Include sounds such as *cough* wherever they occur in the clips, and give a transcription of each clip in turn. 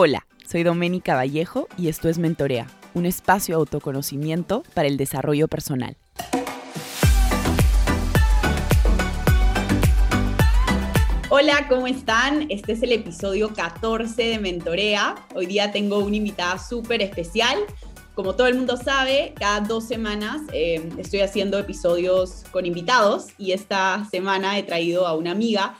Hola, soy Doménica Vallejo y esto es Mentorea, un espacio de autoconocimiento para el desarrollo personal. Hola, ¿cómo están? Este es el episodio 14 de Mentorea. Hoy día tengo una invitada súper especial. Como todo el mundo sabe, cada dos semanas eh, estoy haciendo episodios con invitados y esta semana he traído a una amiga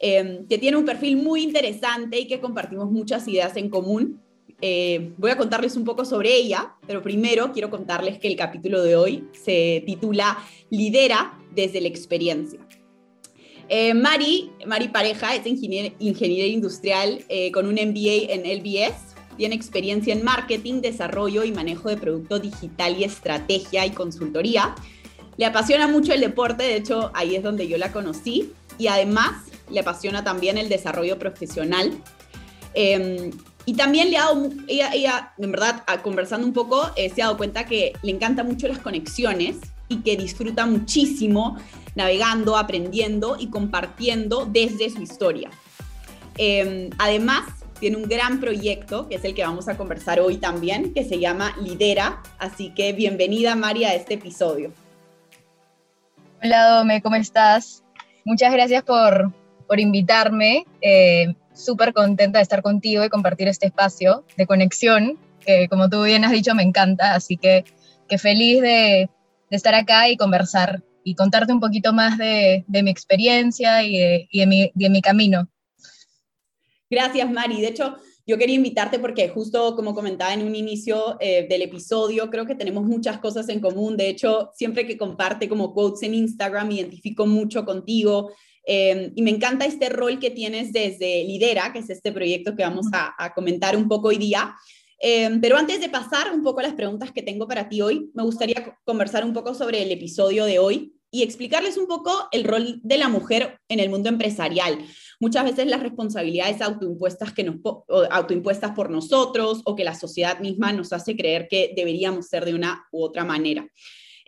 eh, que tiene un perfil muy interesante y que compartimos muchas ideas en común. Eh, voy a contarles un poco sobre ella, pero primero quiero contarles que el capítulo de hoy se titula Lidera desde la experiencia. Eh, Mari, Mari Pareja es ingeniera, ingeniera industrial eh, con un MBA en LBS. Tiene experiencia en marketing, desarrollo y manejo de producto digital y estrategia y consultoría. Le apasiona mucho el deporte, de hecho ahí es donde yo la conocí. Y además le apasiona también el desarrollo profesional. Em, y también le ha dado, ella, en verdad, conversando un poco, eh, se ha dado cuenta que le encanta mucho las conexiones y que disfruta muchísimo navegando, aprendiendo y compartiendo desde su historia. Eh, además, tiene un gran proyecto, que es el que vamos a conversar hoy también, que se llama Lidera. Así que bienvenida, María, a este episodio. Hola, Dome, ¿cómo estás? Muchas gracias por, por invitarme. Eh, Súper contenta de estar contigo y compartir este espacio de conexión, que como tú bien has dicho, me encanta. Así que, que feliz de, de estar acá y conversar y contarte un poquito más de, de mi experiencia y, de, y de, mi, de, mi, camino. Gracias, Mari. De hecho, yo quería invitarte porque justo como comentaba en un inicio eh, del episodio, creo que tenemos muchas cosas en común. De hecho, siempre que comparte como quotes en Instagram, me identifico mucho contigo. Eh, y me encanta este rol que tienes desde Lidera, que es este proyecto que vamos a, a comentar un poco hoy día. Eh, pero antes de pasar un poco a las preguntas que tengo para ti hoy, me gustaría conversar un poco sobre el episodio de hoy y explicarles un poco el rol de la mujer en el mundo empresarial. Muchas veces las responsabilidades autoimpuestas, que nos, autoimpuestas por nosotros o que la sociedad misma nos hace creer que deberíamos ser de una u otra manera.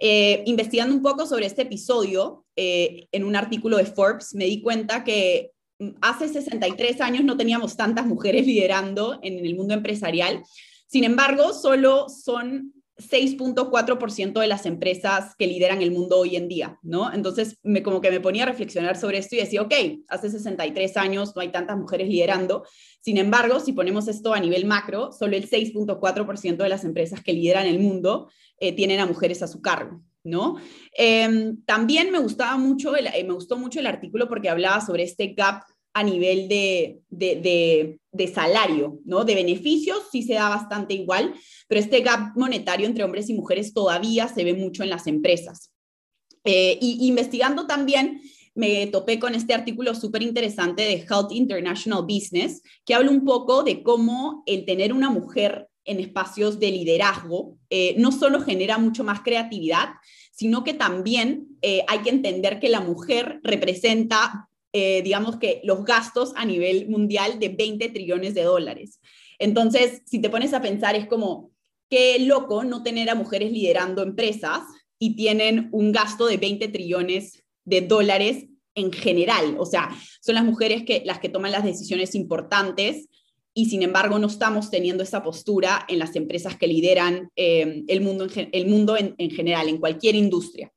Eh, investigando un poco sobre este episodio, eh, en un artículo de Forbes, me di cuenta que hace 63 años no teníamos tantas mujeres *laughs* liderando en el mundo empresarial. Sin embargo, solo son 6.4% de las empresas que lideran el mundo hoy en día, ¿no? Entonces, me, como que me ponía a reflexionar sobre esto y decía, ok, hace 63 años no hay tantas mujeres liderando. Sin embargo, si ponemos esto a nivel macro, solo el 6.4% de las empresas que lideran el mundo eh, tienen a mujeres a su cargo, ¿no? Eh, también me gustaba mucho, el, eh, me gustó mucho el artículo porque hablaba sobre este gap a nivel de, de, de, salario, ¿no? De beneficios sí se da bastante igual, pero este gap monetario entre hombres y mujeres todavía se ve mucho en las empresas. Eh, y investigando también, me topé con este artículo súper interesante de Health International Business, que habla un poco de cómo el tener una mujer en espacios de liderazgo eh, no solo genera mucho más creatividad, sino que también eh, hay que entender que la mujer representa eh, digamos que los gastos a nivel mundial de 20 trillones de dólares. Entonces, si te pones a pensar, es como, qué loco no tener a mujeres liderando empresas y tienen un gasto de 20 trillones de dólares en general. O sea, son las mujeres que, las que toman las decisiones importantes y sin embargo no estamos teniendo esa postura en las empresas que lideran eh, el mundo, el mundo en general, en cualquier industria.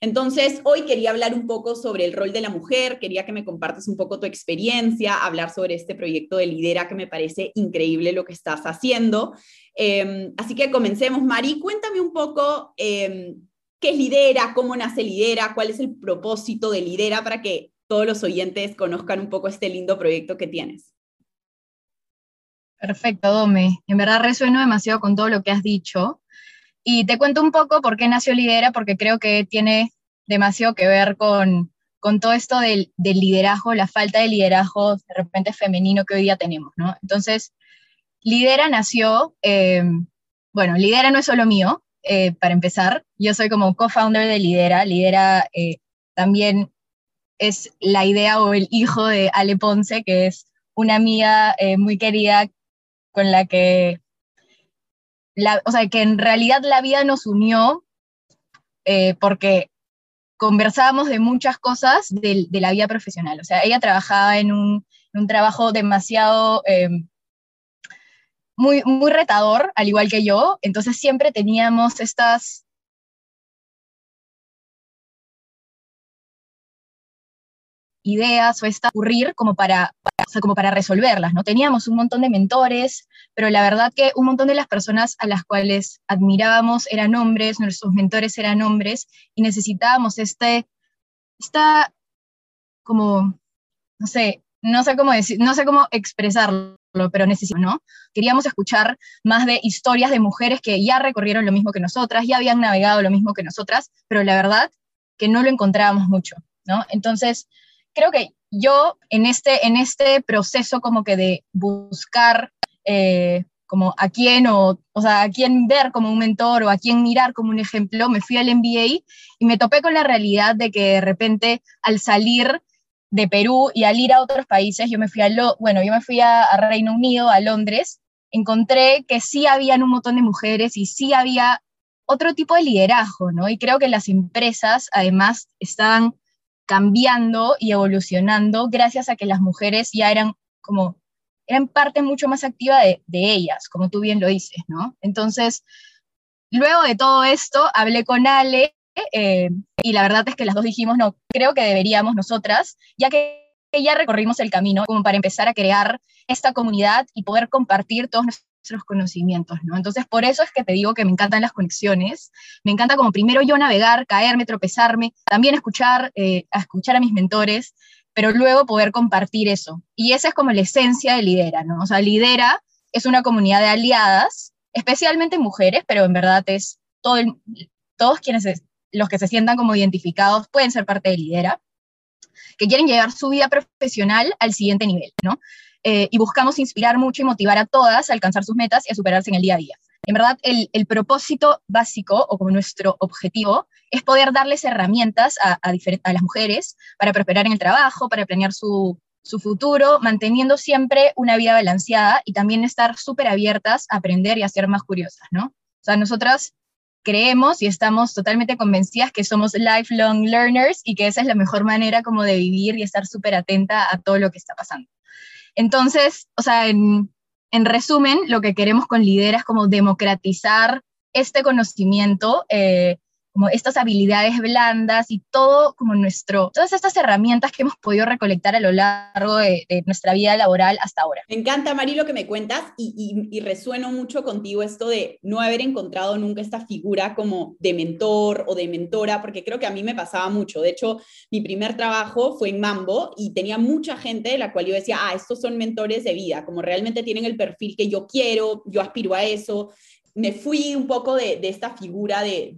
Entonces, hoy quería hablar un poco sobre el rol de la mujer, quería que me compartas un poco tu experiencia, hablar sobre este proyecto de Lidera que me parece increíble lo que estás haciendo. Eh, así que comencemos, Mari, cuéntame un poco eh, qué es Lidera, cómo nace Lidera, cuál es el propósito de Lidera para que todos los oyentes conozcan un poco este lindo proyecto que tienes. Perfecto, Dome. En verdad resueno demasiado con todo lo que has dicho. Y te cuento un poco por qué nació Lidera, porque creo que tiene demasiado que ver con, con todo esto del, liderazgo, la falta de liderazgo de repente femenino que hoy día tenemos, ¿no? Entonces, Lidera nació, eh, bueno, Lidera no es solo mío, eh, para empezar, yo soy como co-founder de Lidera, Lidera eh, también es la idea o el hijo de Ale Ponce, que es una amiga muy querida con la que o sea, que en realidad la vida nos unió eh, porque conversábamos de muchas cosas de, de, la vida profesional. O sea, ella trabajaba en un, un trabajo demasiado, eh, muy, muy retador, al igual que yo, entonces siempre teníamos estas ideas o esta ocurrir como para, como para resolverlas, ¿no? Teníamos un montón de mentores, pero la verdad que un montón de las personas a las cuales admirábamos eran hombres, nuestros mentores eran hombres, y necesitábamos este, esta, como, no sé, no sé cómo decir, no sé cómo expresarlo, pero necesito, ¿no? Queríamos escuchar más de historias de mujeres que ya recorrieron lo mismo que nosotras, ya habían navegado lo mismo que nosotras, pero la verdad que no lo encontrábamos mucho, ¿no? Entonces, creo que yo en este, en este proceso como que de buscar eh, como a quién o, o sea, a quién ver como un mentor o a quién mirar como un ejemplo, me fui al MBA y me topé con la realidad de que de repente al salir de Perú y al ir a otros países, yo me fui a, bueno, yo me fui a, a Reino Unido, a Londres, encontré que sí habían un montón de mujeres y sí había otro tipo de liderazgo, ¿no? Y creo que las empresas además estaban cambiando y evolucionando gracias a que las mujeres ya eran como, eran parte mucho más activa de, ellas, como tú bien lo dices, ¿no? Entonces, luego de todo esto, hablé con Ale eh, y la verdad es que las dos dijimos, no, creo que deberíamos nosotras, ya que ya recorrimos el camino como para empezar a crear esta comunidad y poder compartir todos nuestros conocimientos, ¿no? Entonces, por eso es que te digo que me encantan las conexiones, me encanta como primero yo navegar, caerme, tropezarme, también escuchar, eh, a escuchar a mis mentores, pero luego poder compartir eso. Y esa es como la esencia de Lidera, ¿no? O sea, Lidera es una comunidad de aliadas, especialmente mujeres, pero en verdad es todo todos quienes, los que se sientan como identificados pueden ser parte de Lidera, que quieren llevar su vida profesional al siguiente nivel, ¿no? Eh, y buscamos inspirar mucho y motivar a todas a alcanzar sus metas y a superarse en el día a día. En verdad, el, propósito básico o como nuestro objetivo es poder darles herramientas a, a, las mujeres para prosperar en el trabajo, para planear su, su futuro, manteniendo siempre una vida balanceada y también estar súper abiertas a aprender y a ser más curiosas, ¿no? O sea, nosotras creemos y estamos totalmente convencidas que somos lifelong learners y que esa es la mejor manera como de vivir y estar súper atenta a todo lo que está pasando. Entonces, o sea, en, resumen, lo que queremos con Lidera es como democratizar este conocimiento eh, como estas habilidades blandas y todo como nuestro, todas estas herramientas que hemos podido recolectar a lo largo de, nuestra vida laboral hasta ahora. Me encanta, Mari, lo que me cuentas y, y, resueno mucho contigo esto de no haber encontrado nunca esta figura como de mentor o de mentora, porque creo que a mí me pasaba mucho. De hecho, mi primer trabajo fue en Mambo y tenía mucha gente de la cual yo decía, ah, estos son mentores de vida, como realmente tienen el perfil que yo quiero, yo aspiro a eso me fui un poco de, esta figura de,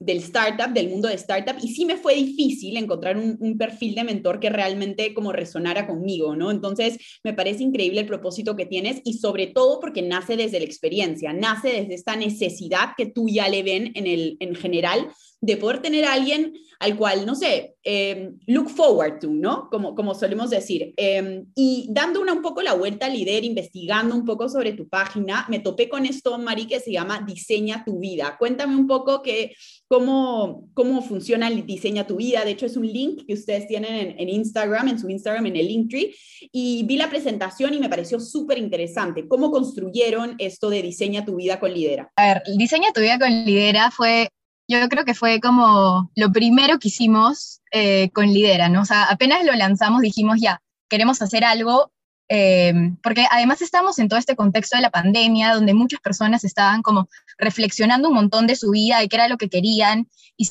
del startup, del mundo de startup, y sí me fue difícil encontrar un, perfil de mentor que realmente como resonara conmigo, ¿no? Entonces, me parece increíble el propósito que tienes y sobre todo porque nace desde la experiencia, nace desde esta necesidad que tú ya le ven en, el, en general de poder tener a alguien al cual, no sé, em, look forward to, ¿no? Como, como solemos decir. Em, y dando una un poco la vuelta al líder, investigando un poco sobre tu página, me topé con esto, Mari, que se llama Diseña tu vida. Cuéntame un poco que, cómo, cómo funciona el Diseña tu vida. De hecho, es un link que ustedes tienen en, en Instagram, en su Instagram, en el Linktree. Y vi la presentación y me pareció súper interesante. ¿Cómo construyeron esto de Diseña tu vida con Lidera? A ver, Diseña tu vida con Lidera fue yo creo que fue como lo primero que hicimos eh, con Lidera, ¿no? O sea, apenas lo lanzamos dijimos, ya, queremos hacer algo, eh, porque además estamos en todo este contexto de la pandemia, donde muchas personas estaban como reflexionando un montón de su vida y qué era lo que querían, y,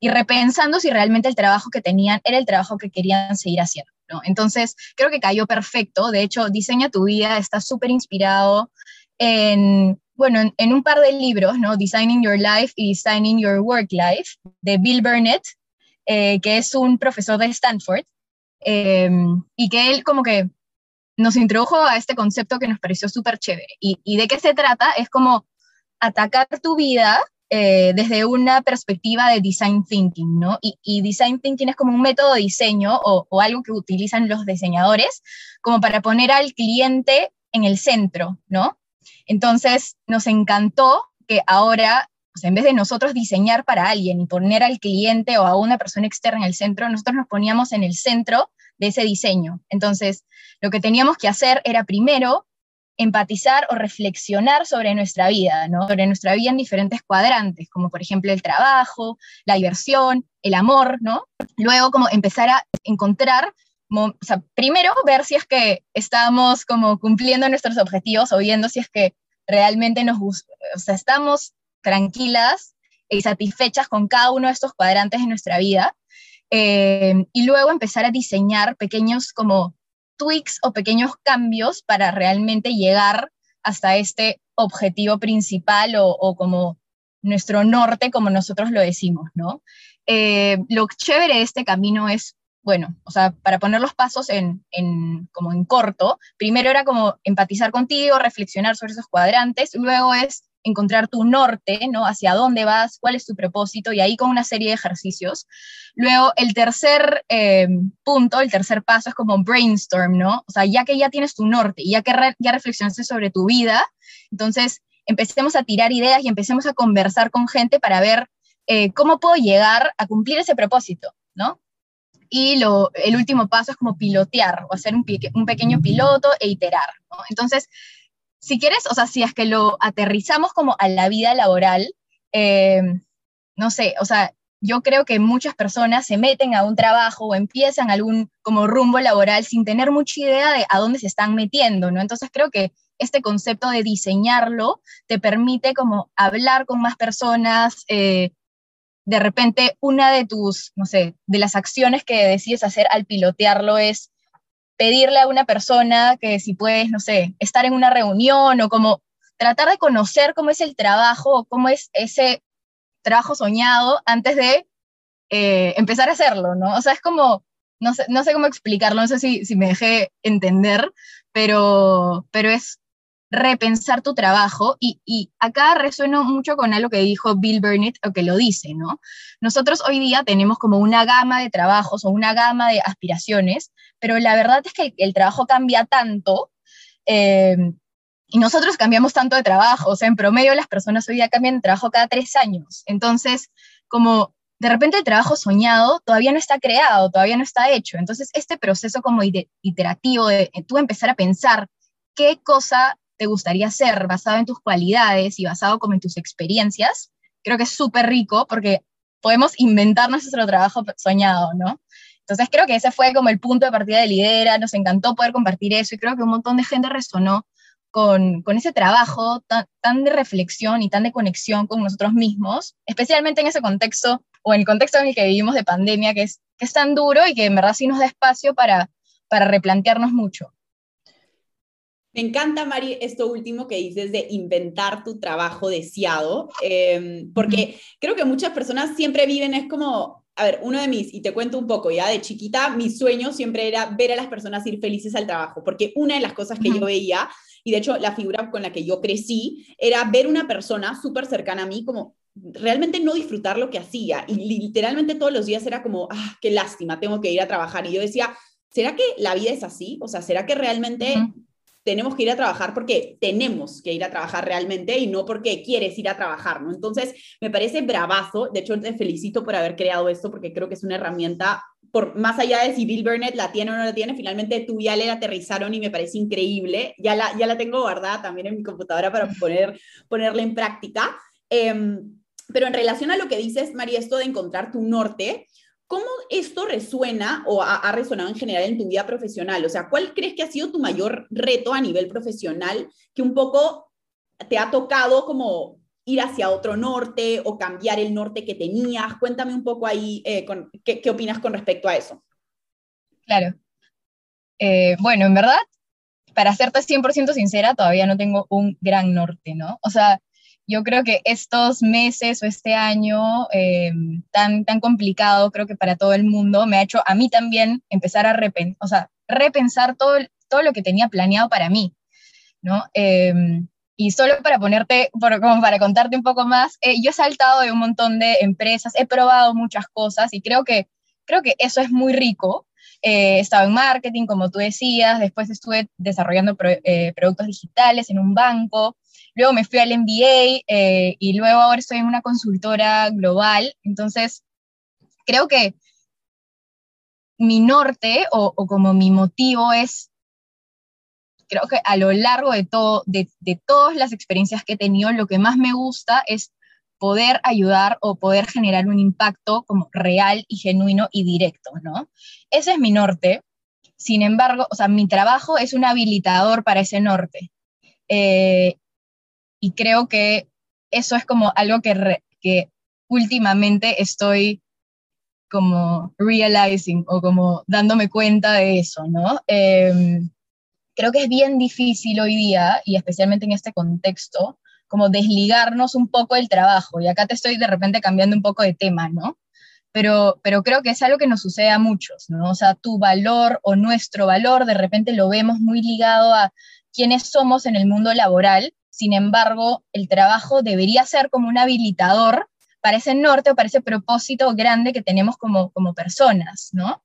y repensando si realmente el trabajo que tenían era el trabajo que querían seguir haciendo. ¿no? Entonces, creo que cayó perfecto. De hecho, Diseña tu vida está súper inspirado en bueno, en, un par de libros, ¿no? Designing Your Life y Designing Your Work Life, de Bill Burnett, eh, que es un profesor de Stanford, em, y que él como que nos introdujo a este concepto que nos pareció súper chévere. Y, de qué se trata? Es como atacar tu vida eh, desde una perspectiva de design thinking, ¿no? Y, design thinking es como un método de diseño o, o, algo que utilizan los diseñadores como para poner al cliente en el centro, ¿no? Entonces, nos encantó que ahora, en vez de nosotros diseñar para alguien y poner al cliente o a una persona externa en el centro, nosotros nos poníamos en el centro de ese diseño. Entonces, lo que teníamos que hacer era primero empatizar o reflexionar sobre nuestra vida, ¿no? Sobre nuestra vida en diferentes cuadrantes, como por ejemplo el trabajo, la diversión, el amor, ¿no? Luego como empezar a encontrar, o sea, primero ver si es que estamos como cumpliendo nuestros objetivos o viendo si es que realmente nos o sea, estamos tranquilas y satisfechas con cada uno de estos cuadrantes de nuestra vida. Eh, y luego empezar a diseñar pequeños como tweaks o pequeños cambios para realmente llegar hasta este objetivo principal o, como nuestro norte, como nosotros lo decimos, ¿no? Eh, lo chévere de este camino es, bueno, o sea, para poner los pasos en, en, como en corto, primero era como empatizar contigo, reflexionar sobre esos cuadrantes, luego es encontrar tu norte, ¿no? Hacia dónde vas, cuál es tu propósito, y ahí con una serie de ejercicios. Luego, el tercer eh, punto, el tercer paso es como brainstorm, ¿no? O sea, ya que ya tienes tu norte y ya que ya reflexionaste sobre tu vida, entonces empecemos a tirar ideas y empecemos a conversar con gente para ver eh, cómo puedo llegar a cumplir ese propósito, ¿no? Y lo, el último paso es como pilotear o hacer un, un pequeño piloto e iterar. Entonces, si quieres, o sea, si es que lo aterrizamos como a la vida laboral, eh, no sé, o sea, yo creo que muchas personas se meten a un trabajo o empiezan algún como rumbo laboral sin tener mucha idea de a dónde se están metiendo, ¿no? Entonces creo que este concepto de diseñarlo te permite como hablar con más personas, eh, de repente una de tus, no sé, de las acciones que decides hacer al pilotearlo es pedirle a una persona que si puedes, no sé, estar en una reunión o como tratar de conocer cómo es el trabajo, cómo es ese trabajo soñado antes de eh, empezar a hacerlo, ¿no? O sea, es como, no sé, no sé cómo explicarlo, no sé si, si me dejé entender, pero, pero es repensar tu trabajo y, y, acá resueno mucho con algo que dijo Bill Burnett o que lo dice, ¿no? Nosotros hoy día tenemos como una gama de trabajos o una gama de aspiraciones, pero la verdad es que el, trabajo cambia tanto eh, y nosotros cambiamos tanto de trabajo, o sea, en promedio las personas hoy día cambian de trabajo cada tres años, entonces como de repente el trabajo soñado todavía no está creado, todavía no está hecho. Entonces, este proceso como iterativo de tú empezar a pensar qué cosa te gustaría hacer basado en tus cualidades y basado como en tus experiencias, creo que es súper rico porque podemos inventar nuestro trabajo soñado, ¿no? Entonces creo que ese fue como el punto de partida de Lidera, nos encantó poder compartir eso y creo que un montón de gente resonó con, con ese trabajo tan, tan, de reflexión y tan de conexión con nosotros mismos, especialmente en ese contexto o en el contexto en el que vivimos de pandemia, que es, que es tan duro y que en verdad sí nos da espacio para, para replantearnos mucho. Me encanta, Mari, esto último que dices de inventar tu trabajo deseado, em, porque creo que muchas personas siempre viven, es como, a ver, uno de mis, y te cuento un poco, ya de chiquita, mi sueño siempre era ver a las personas ir felices al trabajo, porque una de las cosas que yo veía, y de hecho la figura con la que yo crecí, era ver una persona súper cercana a mí como realmente no disfrutar lo que hacía, y literalmente todos los días era como, ah, qué lástima, tengo que ir a trabajar, y yo decía, ¿será que la vida es así? O sea, ¿será que realmente tenemos que ir a trabajar porque tenemos que ir a trabajar realmente y no porque quieres ir a trabajar, ¿no? Entonces, me parece bravazo, de hecho, te felicito por haber creado esto porque creo que es una herramienta, por más allá de si Bill Burnett la tiene o no la tiene, finalmente tú ya le aterrizaron y me parece increíble, ya la, ya la tengo guardada también en mi computadora para poner, ponerla en práctica. Em, pero en relación a lo que dices, María, esto de encontrar tu norte, ¿Cómo esto resuena o ha, resonado en general en tu vida profesional? O sea, ¿cuál crees que ha sido tu mayor reto a nivel profesional que un poco te ha tocado como ir hacia otro norte o cambiar el norte que tenías? Cuéntame un poco ahí eh, ¿qué, opinas con respecto a eso. Claro. Eh, bueno, en verdad, para serte 100% sincera, todavía no tengo un gran norte, ¿no? O sea, yo creo que estos meses o este año eh, tan, tan complicado, creo que para todo el mundo, me ha hecho a mí también empezar a o sea, repensar todo, todo lo que tenía planeado para mí, ¿no? Eh, y solo para ponerte, como para contarte un poco más, eh, yo he saltado de un montón de empresas, he probado muchas cosas y creo que, creo que eso es muy rico. he estado en marketing, como tú decías, después estuve desarrollando productos digitales en un banco, Luego me fui al MBA eh, y luego ahora estoy en una consultora global. Entonces, creo que mi norte o, como mi motivo es creo que a lo largo de, todo, de, de todas las experiencias que he tenido, lo que más me gusta es poder ayudar o poder generar un impacto como real y genuino y directo, ¿no? Ese es mi norte. Sin embargo, o sea, mi trabajo es un habilitador para ese norte. Eh, y creo que eso es como algo que, que últimamente estoy como realizing o como dándome cuenta de eso, ¿no? Em, creo que es bien difícil hoy día, y especialmente en este contexto, como desligarnos un poco del trabajo. Y acá te estoy de repente cambiando un poco de tema, ¿no? Pero, pero creo que es algo que nos sucede a muchos, ¿no? O sea, tu valor o nuestro valor de repente lo vemos muy ligado a quiénes somos en el mundo laboral. Sin embargo, el trabajo debería ser como un habilitador para ese norte o para ese propósito grande que tenemos como, como personas, ¿no?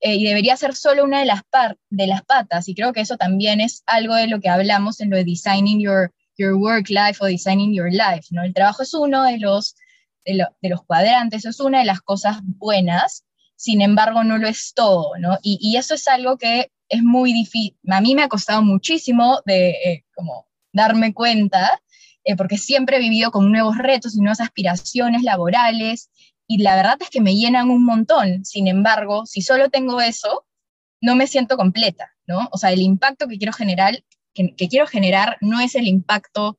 Eh, y debería ser solo una de las, de las patas. Y creo que eso también es algo de lo que hablamos en lo de Designing Your, your work life o designing your life, ¿no? El trabajo es uno de los, de, los cuadrantes, es una de las cosas buenas, sin embargo no lo es todo, ¿no? Y, eso es algo que es muy difícil, a mí me ha costado muchísimo de eh, como darme cuenta, eh, porque siempre he vivido con nuevos retos y nuevas aspiraciones laborales, y la verdad es que me llenan un montón, sin embargo, si solo tengo eso, no me siento completa, ¿no? O sea, el impacto que quiero generar que, quiero generar no es el impacto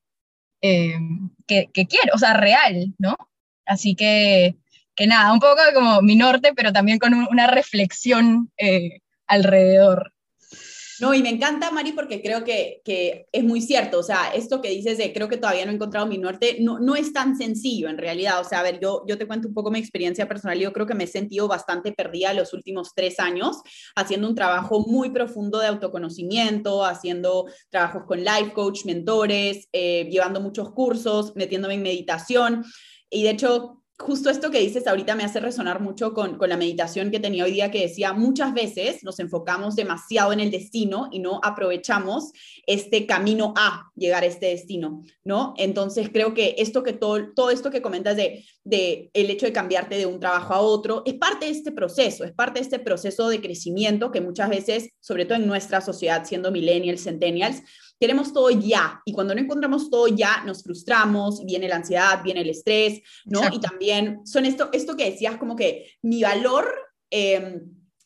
eh, que, quiero, o sea, real, ¿no? Así que, que nada, un poco como mi norte, pero también con una reflexión alrededor. No, y me encanta, Mari, porque creo que, que, es muy cierto. O sea, esto que dices de creo que todavía no he encontrado mi norte, no, no es tan sencillo en realidad. O sea, a ver, yo, yo te cuento un poco mi experiencia personal. Yo creo que me he sentido bastante perdida los últimos tres años, haciendo un trabajo muy profundo de autoconocimiento, haciendo trabajos con life coach, mentores, eh, llevando muchos cursos, metiéndome en meditación. Y de hecho, justo esto que dices ahorita me hace resonar mucho con, con, la meditación que tenía hoy día que decía, muchas veces nos enfocamos demasiado en el destino y no aprovechamos este camino a llegar a este destino, ¿no? Entonces creo que esto que todo, todo esto que comentas de, de el hecho de cambiarte de un trabajo a otro es parte de este proceso, es parte de este proceso de crecimiento que muchas veces, sobre todo en nuestra sociedad, siendo millennials, centennials, queremos todo ya y cuando no encontramos todo ya nos frustramos, viene la ansiedad, viene el estrés, ¿no? Y también son esto, esto que decías como que mi valor... Eh,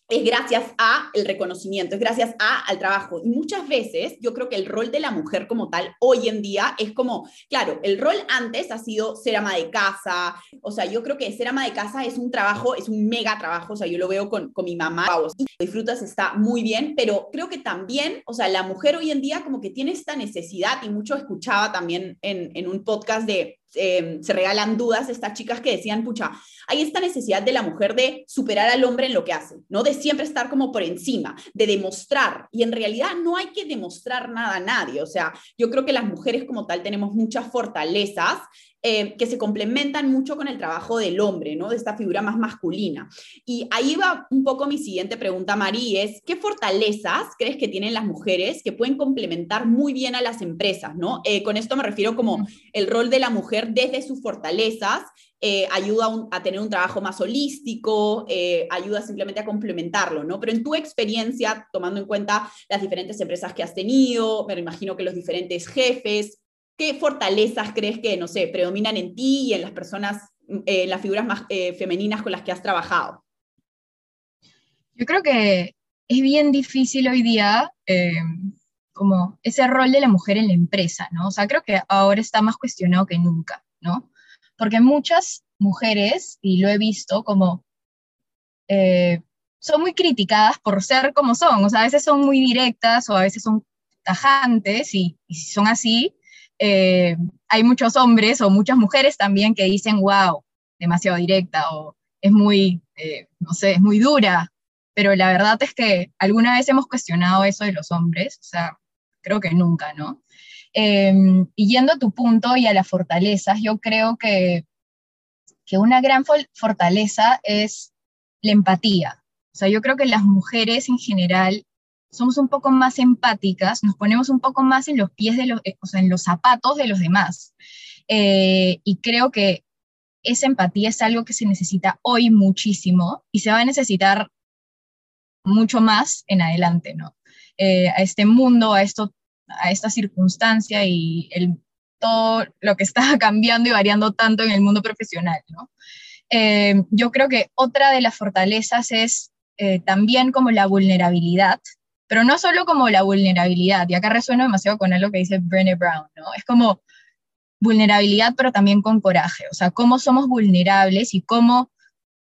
es gracias a el reconocimiento, es gracias a al trabajo. Y muchas veces yo creo que el rol de la mujer como tal hoy en día es como, claro, el rol antes ha sido ser ama de casa, o sea, yo creo que ser ama de casa es un trabajo, es un mega trabajo, o sea, yo lo veo con, con mi mamá, wow, disfrutas, está muy bien, pero creo que también, o sea, la mujer hoy en día como que tiene esta necesidad, y mucho escuchaba también en, en un podcast de Em, se regalan dudas estas chicas que decían, pucha, hay esta necesidad de la mujer de superar al hombre en lo que hace, ¿no? De siempre estar como por encima, de demostrar. Y en realidad no hay que demostrar nada a nadie. O sea, yo creo que las mujeres como tal tenemos muchas fortalezas eh, que se complementan mucho con el trabajo del hombre, ¿no? De esta figura más masculina. Y ahí va un poco mi siguiente pregunta, María, es, ¿qué fortalezas crees que tienen las mujeres que pueden complementar muy bien a las empresas, ¿no? Eh, con esto me refiero como el rol de la mujer desde sus fortalezas, eh, ayuda a, tener un trabajo más holístico, ayuda simplemente a complementarlo, ¿no? Pero en tu experiencia, tomando en cuenta las diferentes empresas que has tenido, me imagino que los diferentes jefes, ¿Qué fortalezas crees que, no sé, predominan en ti y en las personas, eh, en las figuras más eh, femeninas con las que has trabajado? Yo creo que es bien difícil hoy día eh, como ese rol de la mujer en la empresa, ¿no? O sea, creo que ahora está más cuestionado que nunca, ¿no? Porque muchas mujeres, y lo he visto como, son muy criticadas por ser como son, o sea, a veces son muy directas o a veces son tajantes, y, y si son así, eh, hay muchos hombres o muchas mujeres también que dicen, wow, demasiado directa o es muy, eh, no sé, es muy dura, pero la verdad es que alguna vez hemos cuestionado eso de los hombres, o sea, creo que nunca, ¿no? Em, y yendo a tu punto y a las fortalezas, yo creo que, que una gran fortaleza es la empatía. O sea, yo creo que las mujeres en general somos un poco más empáticas, nos ponemos un poco más en los pies de los, eh, o sea, en los zapatos de los demás. Eh, y creo que esa empatía es algo que se necesita hoy muchísimo y se va a necesitar mucho más en adelante, ¿no? eh, a este mundo, a, esto, a esta circunstancia y todo lo que está *laughs* cambiando y variando tanto en el mundo profesional. ¿no? Yo creo que otra de las fortalezas es también como la vulnerabilidad, pero no solo como la vulnerabilidad, y acá resueno demasiado con algo que dice Brené Brown, ¿no? Es como vulnerabilidad, pero también con coraje, o sea, cómo somos vulnerables y cómo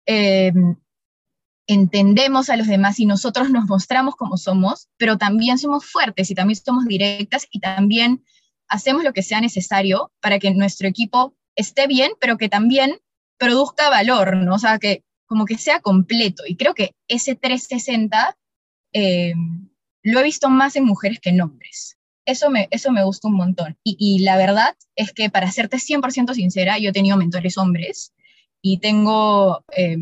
eh, entendemos a los demás y nosotros nos mostramos como somos, pero también somos fuertes y también somos directas y también hacemos lo que sea necesario para que nuestro equipo esté bien, pero que también produzca valor, ¿no? O sea, que como que sea completo. Y creo que ese 360 eh, lo he visto más en mujeres que en hombres. Eso me, eso me gusta un montón. Y, la verdad es que, para serte 100% sincera, yo he tenido mentores hombres y tengo, eh,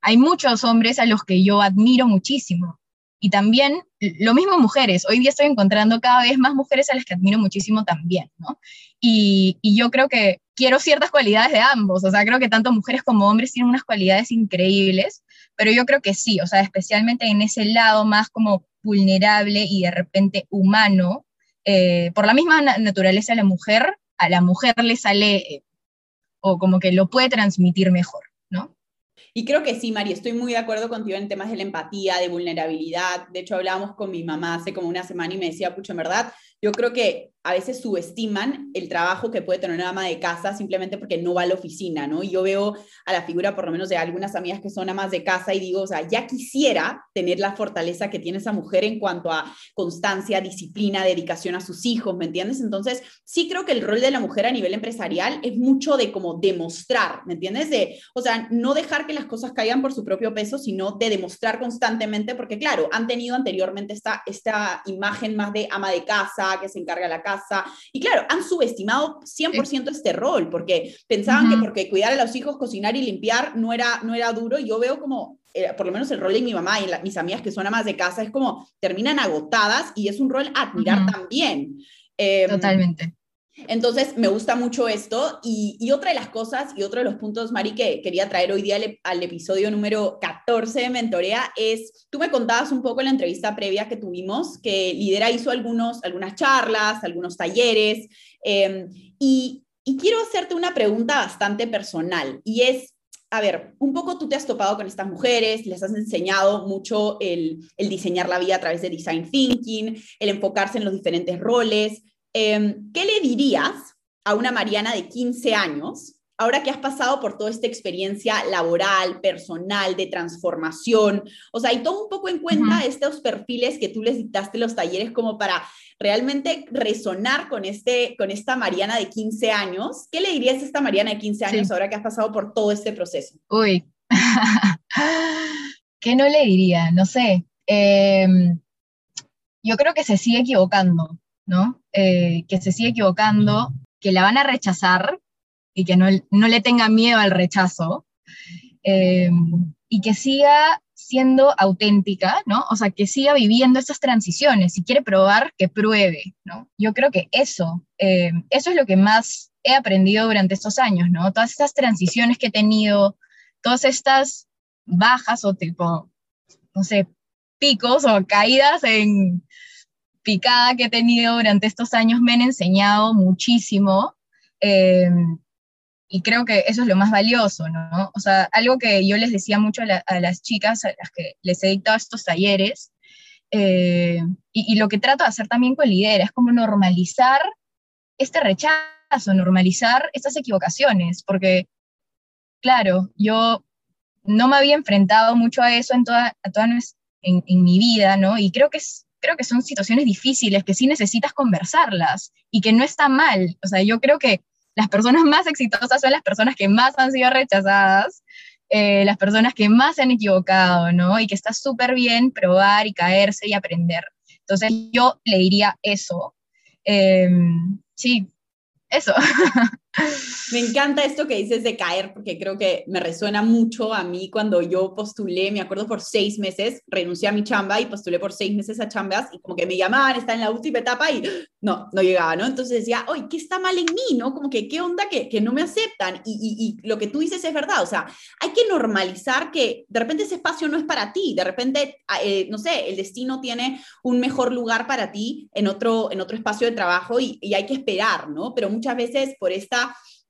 hay muchos hombres a los que yo admiro muchísimo. Y también, lo mismo mujeres. Hoy día estoy encontrando cada vez más mujeres a las que admiro muchísimo también, ¿no? Y, y yo creo que quiero ciertas cualidades de ambos, o sea, creo que tanto mujeres como hombres tienen unas cualidades increíbles, pero yo creo que sí, o sea, especialmente en ese lado más como vulnerable y de repente humano, eh, por la misma naturaleza de la mujer, a la mujer le sale eh, o como que lo puede transmitir mejor, ¿no? Y creo que sí, Mari, estoy muy de acuerdo contigo en temas de la empatía, de vulnerabilidad. De hecho, hablábamos con mi mamá hace como una semana y me decía, pucho, en verdad, yo creo que a veces subestiman el trabajo que puede tener una ama de casa simplemente porque no va a la oficina, ¿no? Y yo veo a la figura, por lo menos, de algunas amigas que son amas de casa y digo, o sea, ya quisiera tener la fortaleza que tiene esa mujer en cuanto a constancia, disciplina, dedicación a sus hijos, ¿me entiendes? Entonces, sí creo que el rol de la mujer a nivel empresarial es mucho de como demostrar, ¿me entiendes? De, o sea, no dejar que las cosas caigan por su propio peso, sino de demostrar constantemente, porque claro, han tenido anteriormente esta, esta imagen más de ama de casa, que se encarga la casa, y claro, han subestimado 100% este rol, porque pensaban que porque cuidar a los hijos, cocinar y limpiar no era, no era duro. Y yo veo como, eh, por lo menos el rol de mi mamá y mis amigas que son amas de casa, es como terminan agotadas y es un rol a admirar también. Em, Totalmente. Entonces, me gusta mucho esto. Y, otra de las cosas y otro de los puntos, Mari, que quería traer hoy día al, episodio número 14 de Mentorea es, tú me contabas un poco en la entrevista previa que tuvimos, que Lidera hizo algunos, algunas charlas, algunos talleres, em, y, quiero hacerte una pregunta bastante personal, y es, a ver, un poco tú te has topado con estas mujeres, les has enseñado mucho el, el diseñar la vida a través de design thinking, el enfocarse en los diferentes roles. Em, ¿Qué le dirías a una Mariana de 15 años, ahora que has pasado por toda esta experiencia laboral, personal, de transformación? O sea, y toma un poco en cuenta estos perfiles que tú les dictaste los talleres como para realmente resonar con, este, con esta Mariana de 15 años. ¿Qué le dirías a esta Mariana de 15 años ahora que has pasado por todo este proceso? Uy, *laughs* ¿qué no le diría? No sé. Em, yo creo que se sigue equivocando. ¿No? Eh, que se sigue equivocando, que la van a rechazar y que no, le tenga miedo al rechazo, eh, y que siga siendo auténtica, ¿no? O sea, que siga viviendo esas transiciones. Si quiere probar, que pruebe, ¿no? Yo creo que eso, eh, eso es lo que más he aprendido durante estos años, ¿no? Todas estas transiciones que he tenido, todas estas bajas o tipo, no sé, picos o caídas en, picada que he tenido durante estos años me han enseñado muchísimo eh, y creo que eso es lo más valioso, ¿no? O sea, algo que yo les decía mucho a, las chicas a las que les he dictado estos talleres eh, y, lo que trato de hacer también con Lidera es como normalizar este rechazo, normalizar estas equivocaciones, porque, claro, yo no me había enfrentado mucho a eso en toda, en, en mi vida, ¿no? Y creo que es creo que son situaciones difíciles que sí necesitas conversarlas y que no está mal. O sea, yo creo que las personas más exitosas son las personas que más han sido rechazadas, eh, las personas que más se han equivocado, ¿no? Y que está súper bien probar y caerse y aprender. Entonces yo le diría eso. Em, sí, eso. *laughs* Me encanta esto que dices de caer, porque creo que me resuena mucho a mí cuando yo postulé, me acuerdo por seis meses, renuncié a mi chamba y postulé por seis meses a chambas y como que me llamaban, está en la última etapa y no, no llegaba, ¿no? Entonces decía, oye, ¿qué está mal en mí, no? Como que, ¿qué onda que, que no me aceptan? Y, y, lo que tú dices es verdad, o sea, hay que normalizar que de repente ese espacio no es para ti, de repente, ah, eh, no sé, el destino tiene un mejor lugar para ti en otro, en otro espacio de trabajo y, y hay que esperar, ¿no? Pero muchas veces por esta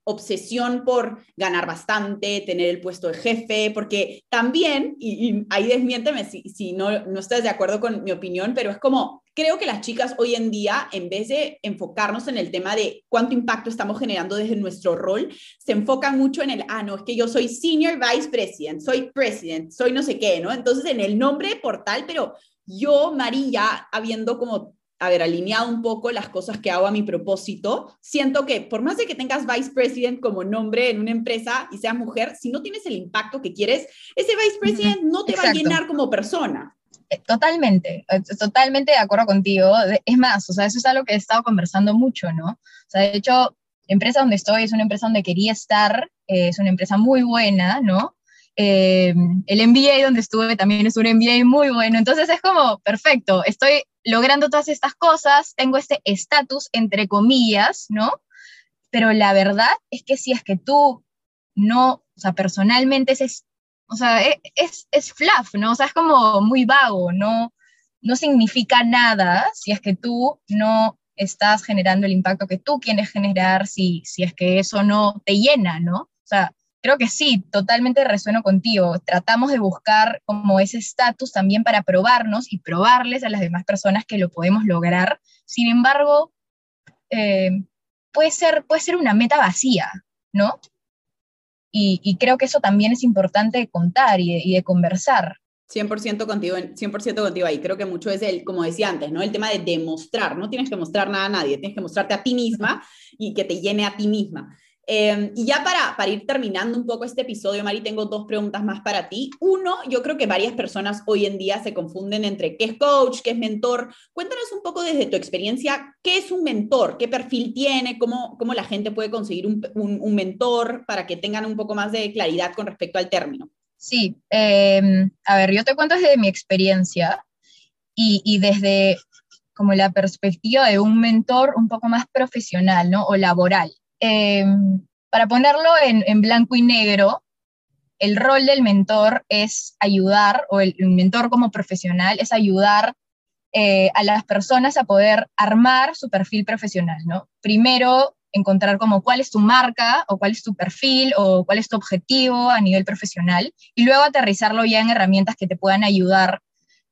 obsesión por ganar bastante, tener el puesto de jefe, porque también, y, ahí desmiénteme si, si no, no estás de acuerdo con mi opinión, pero es como, creo que las chicas hoy en día, en vez de enfocarnos en el tema de cuánto impacto estamos generando desde nuestro rol, se enfocan mucho en el, ah, no, es que yo soy senior vice president, soy president, soy no sé qué, ¿no? Entonces, en el nombre portal, pero yo, María, habiendo como haber alineado un poco las cosas que hago a mi propósito, siento que por más de que tengas vice president como nombre en una empresa y seas mujer, si no tienes el impacto que quieres, ese vice president no te va a llenar como persona. Eh, totalmente, eh, totalmente de acuerdo contigo. Es más, o sea, eso es algo que he estado conversando mucho, ¿no? O sea, de hecho, la empresa donde estoy es una empresa donde quería estar, eh, es una empresa muy buena, ¿no? El MBA donde estuve también es un MBA muy bueno, entonces es como, perfecto, estoy logrando todas estas cosas, tengo este estatus, entre comillas, ¿no? Pero la verdad es que si es que tú no, o sea, personalmente es, o sea, e, es, es, fluff, ¿no? O sea, es como muy vago, ¿no? No significa nada si es que tú no estás generando el impacto que tú quieres generar, si, si es que eso no te llena, ¿no? O sea, creo que sí, totalmente resueno contigo. Tratamos de buscar como ese estatus también para probarnos y probarles a las demás personas que lo podemos lograr. Sin embargo, eh, puede, ser, puede ser una meta vacía, ¿no? Y, creo que eso también es importante de contar y de, y de conversar. 100% contigo, 100% contigo ahí. Creo que mucho es el, como decía antes, ¿no? El tema de demostrar. No tienes que mostrar nada a nadie, tienes que mostrarte a ti misma y que te llene a ti misma. Em, y ya para, ir terminando un poco este episodio, Mari, tengo dos preguntas más para ti. Uno, yo creo que varias personas hoy en día se confunden entre qué es coach, qué es mentor. Cuéntanos un poco desde tu experiencia, ¿qué es un mentor? ¿Qué perfil tiene? ¿Cómo, la gente puede conseguir un, mentor para que tengan un poco más de claridad con respecto al término? Sí, em, a ver, yo te cuento desde mi experiencia y, y desde como la perspectiva de un mentor un poco más profesional, ¿no? O laboral. Em, para ponerlo en, blanco y negro, el rol del mentor es ayudar, o el, mentor como profesional es ayudar eh, a las personas a poder armar su perfil profesional, ¿no? Primero, encontrar como cuál es tu marca o cuál es tu perfil o cuál es tu objetivo a nivel profesional y luego aterrizarlo ya en herramientas que te puedan ayudar,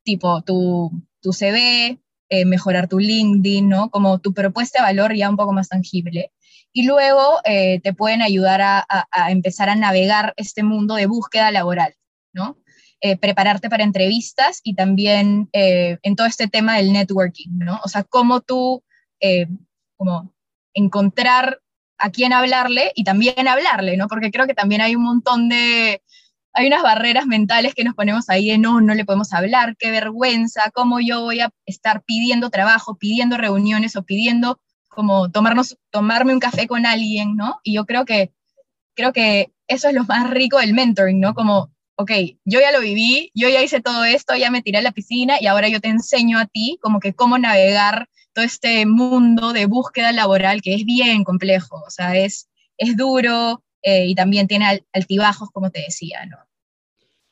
tipo tu, tu CV, eh, mejorar tu LinkedIn, ¿no? Como tu propuesta de valor ya un poco más tangible y luego eh, te pueden ayudar a, empezar a navegar este mundo de búsqueda laboral, ¿no? Eh, prepararte para entrevistas y también eh, en todo este tema del networking, ¿no? O sea, cómo tú, encontrar a quién hablarle y también hablarle, ¿no? Porque creo que también hay un montón de, hay unas barreras mentales que nos ponemos ahí de no, no le podemos hablar, qué vergüenza, cómo yo voy a estar pidiendo trabajo, pidiendo reuniones o pidiendo como tomarnos, tomarme un café con alguien, ¿no? Y yo creo que, creo que eso es lo más rico del mentoring, ¿no? Como, ok, yo ya lo viví, yo ya hice todo esto, ya me tiré a la piscina y ahora yo te enseño a ti como que cómo navegar todo este mundo de búsqueda laboral que es bien complejo, o sea, es, es duro eh, y también tiene altibajos, como te decía, ¿no?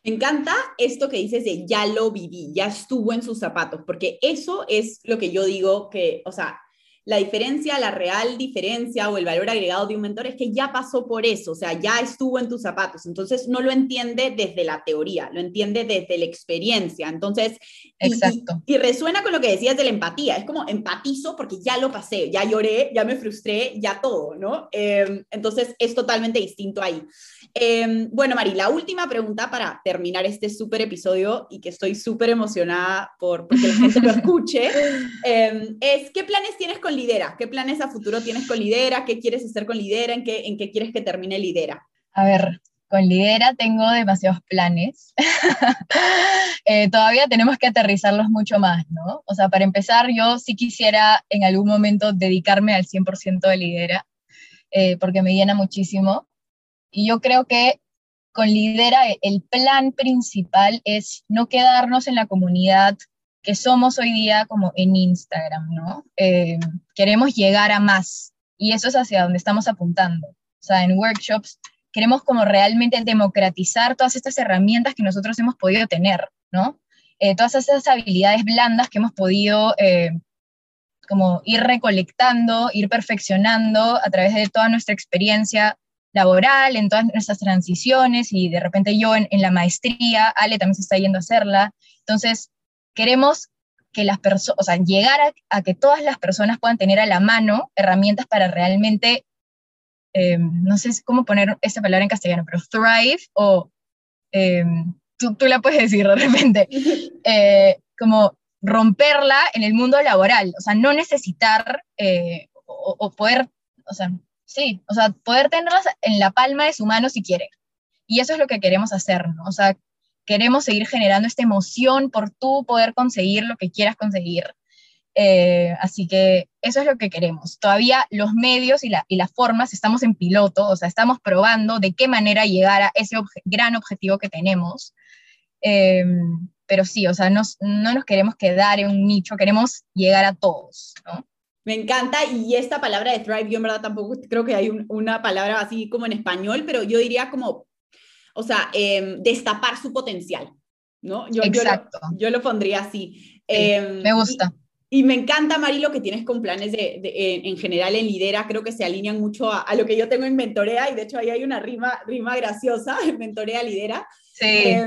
Me encanta esto que dices de ya lo viví, ya estuvo en sus zapatos, porque eso es lo que yo digo que, o sea, la diferencia, la real diferencia o el valor agregado de un mentor es que ya pasó por eso, o sea, ya estuvo en tus zapatos, entonces no lo entiende desde la teoría, lo entiende desde la experiencia, entonces, Exacto. Y, resuena con lo que decías de la empatía, es como empatizo porque ya lo pasé, ya lloré, ya me frustré, ya todo, ¿no? Em, entonces es totalmente distinto ahí. Em, bueno, Mari, la última pregunta para terminar este súper episodio y que estoy súper emocionada por porque la gente lo *laughs* escuche, em, es ¿qué planes tienes con Lidera? ¿Qué planes a futuro tienes con Lidera? ¿Qué quieres hacer con Lidera? ¿En qué, en qué quieres que termine Lidera? A ver, con Lidera tengo demasiados planes. *laughs* Eh, todavía tenemos que aterrizarlos mucho más, ¿no? O sea, para empezar, yo sí quisiera en algún momento dedicarme al 100% de Lidera. eh, porque me llena muchísimo. Y yo creo que con Lidera el plan principal es no quedarnos en la comunidad que somos hoy día como en Instagram, ¿no? Eh, queremos llegar a más y eso es hacia donde estamos apuntando. O sea, en workshops queremos como realmente democratizar todas estas herramientas que nosotros hemos podido tener, ¿no? Eh, todas esas habilidades blandas que hemos podido eh, como ir recolectando, ir perfeccionando a través de toda nuestra experiencia laboral, en todas nuestras transiciones y de repente yo en, la maestría, Ale también se está yendo a hacerla. Entonces, queremos que las personas, o sea, llegar a, que todas las personas puedan tener a la mano herramientas para realmente, eh, no sé cómo poner esta palabra en castellano, pero thrive o eh, tú, tú, la puedes decir de repente, *laughs* eh, como romperla en el mundo laboral, o sea, no necesitar o, o poder, o sea, Sí, o sea, poder tenerlas en la palma de su mano si quiere. Y eso es lo que queremos hacer, ¿no? O sea, queremos seguir generando esta emoción por tú poder conseguir lo que quieras conseguir. Eh, así que eso es lo que queremos. Todavía los medios y, la, y, las formas estamos en piloto, o sea, estamos probando de qué manera llegar a ese gran objetivo que tenemos. Eh, pero sí, o sea, no nos queremos quedar en un nicho, queremos llegar a todos, ¿no? Me encanta y esta palabra de thrive, yo en verdad tampoco creo que hay una palabra así como en español, pero yo diría como, o sea, em, destapar su potencial, ¿no? Yo, Exacto. Yo lo, pondría así. Em, me gusta. Y, me encanta, Mari, lo que tienes con planes de, en, general en Lidera, creo que se alinean mucho a, lo que yo tengo en Mentorea y de hecho ahí hay una rima, rima graciosa en *laughs* Mentorea Lidera. Sí. Eh,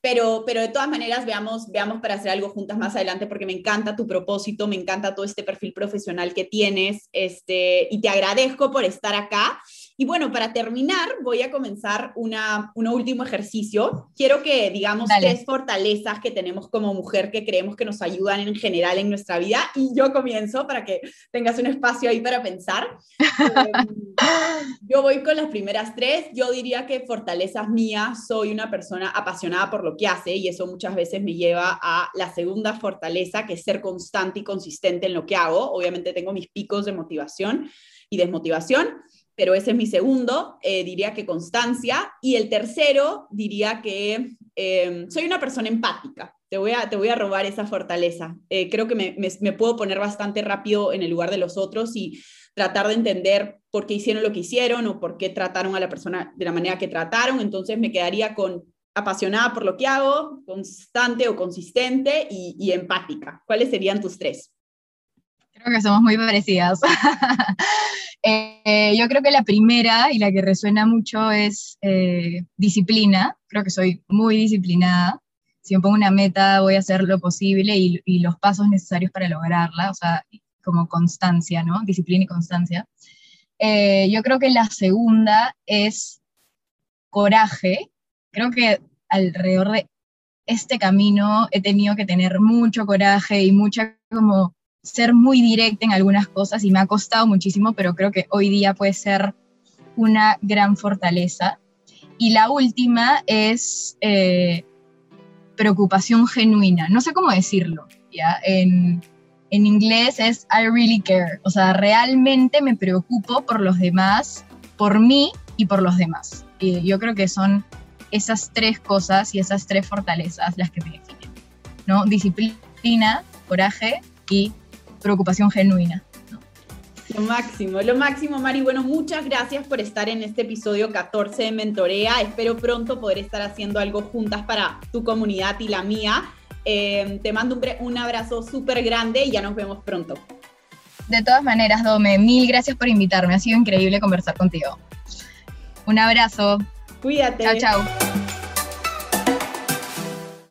pero, pero de todas maneras, veamos, veamos para hacer algo juntas más adelante, porque me encanta tu propósito, me encanta todo este perfil profesional que tienes, este, y te agradezco por estar acá. Y bueno, para terminar, voy a comenzar una, un último ejercicio. Quiero que digamos tres fortalezas que tenemos como mujer que creemos que nos ayudan en general en nuestra vida. Y yo comienzo para que tengas un espacio ahí para pensar. *laughs* Em, yo voy con las primeras tres. Yo diría que fortalezas mías, soy una persona apasionada por lo que hace y eso muchas veces me lleva a la segunda fortaleza, que es ser constante y consistente en lo que hago. Obviamente tengo mis picos de motivación y desmotivación pero ese es mi segundo, eh, diría que constancia. Y el tercero, diría que em, soy una persona empática. Te voy a, te voy a robar esa fortaleza. Eh, creo que me, puedo poner bastante rápido en el lugar de los otros y tratar de entender por qué hicieron lo que hicieron o por qué trataron a la persona de la manera que trataron. Entonces me quedaría con apasionada por lo que hago, constante o consistente y empática. ¿Cuáles serían tus tres? Creo que somos muy parecidas. *laughs* Eh, yo creo que la primera y la que resuena mucho es eh, disciplina. Creo que soy muy disciplinada. Si me pongo una meta, voy a hacer lo posible y, los pasos necesarios para lograrla, o sea, como constancia, ¿no? Disciplina y constancia. Eh, yo creo que la segunda es coraje. Creo que alrededor de este camino he tenido que tener mucho coraje y mucha como ser muy directa en algunas cosas y me ha costado muchísimo, pero creo que hoy día puede ser una gran fortaleza. Y la última es eh, preocupación genuina. No sé cómo decirlo, ¿ya? En, en inglés es I really care. O sea, realmente me preocupo por los demás, por mí y por los demás. Y yo creo que son esas tres cosas y esas tres fortalezas las que me definen. ¿no? Disciplina, coraje y preocupación genuina. Lo máximo, lo máximo, Mari. Bueno, muchas gracias por estar en este episodio 14 de Mentorea. Espero pronto poder estar haciendo algo juntas para tu comunidad y la mía. Eh, te mando un, un abrazo súper grande y ya nos vemos pronto. De todas maneras, Dome, mil gracias por invitarme. Ha sido increíble conversar contigo. Un abrazo. Cuídate. Chao, chao.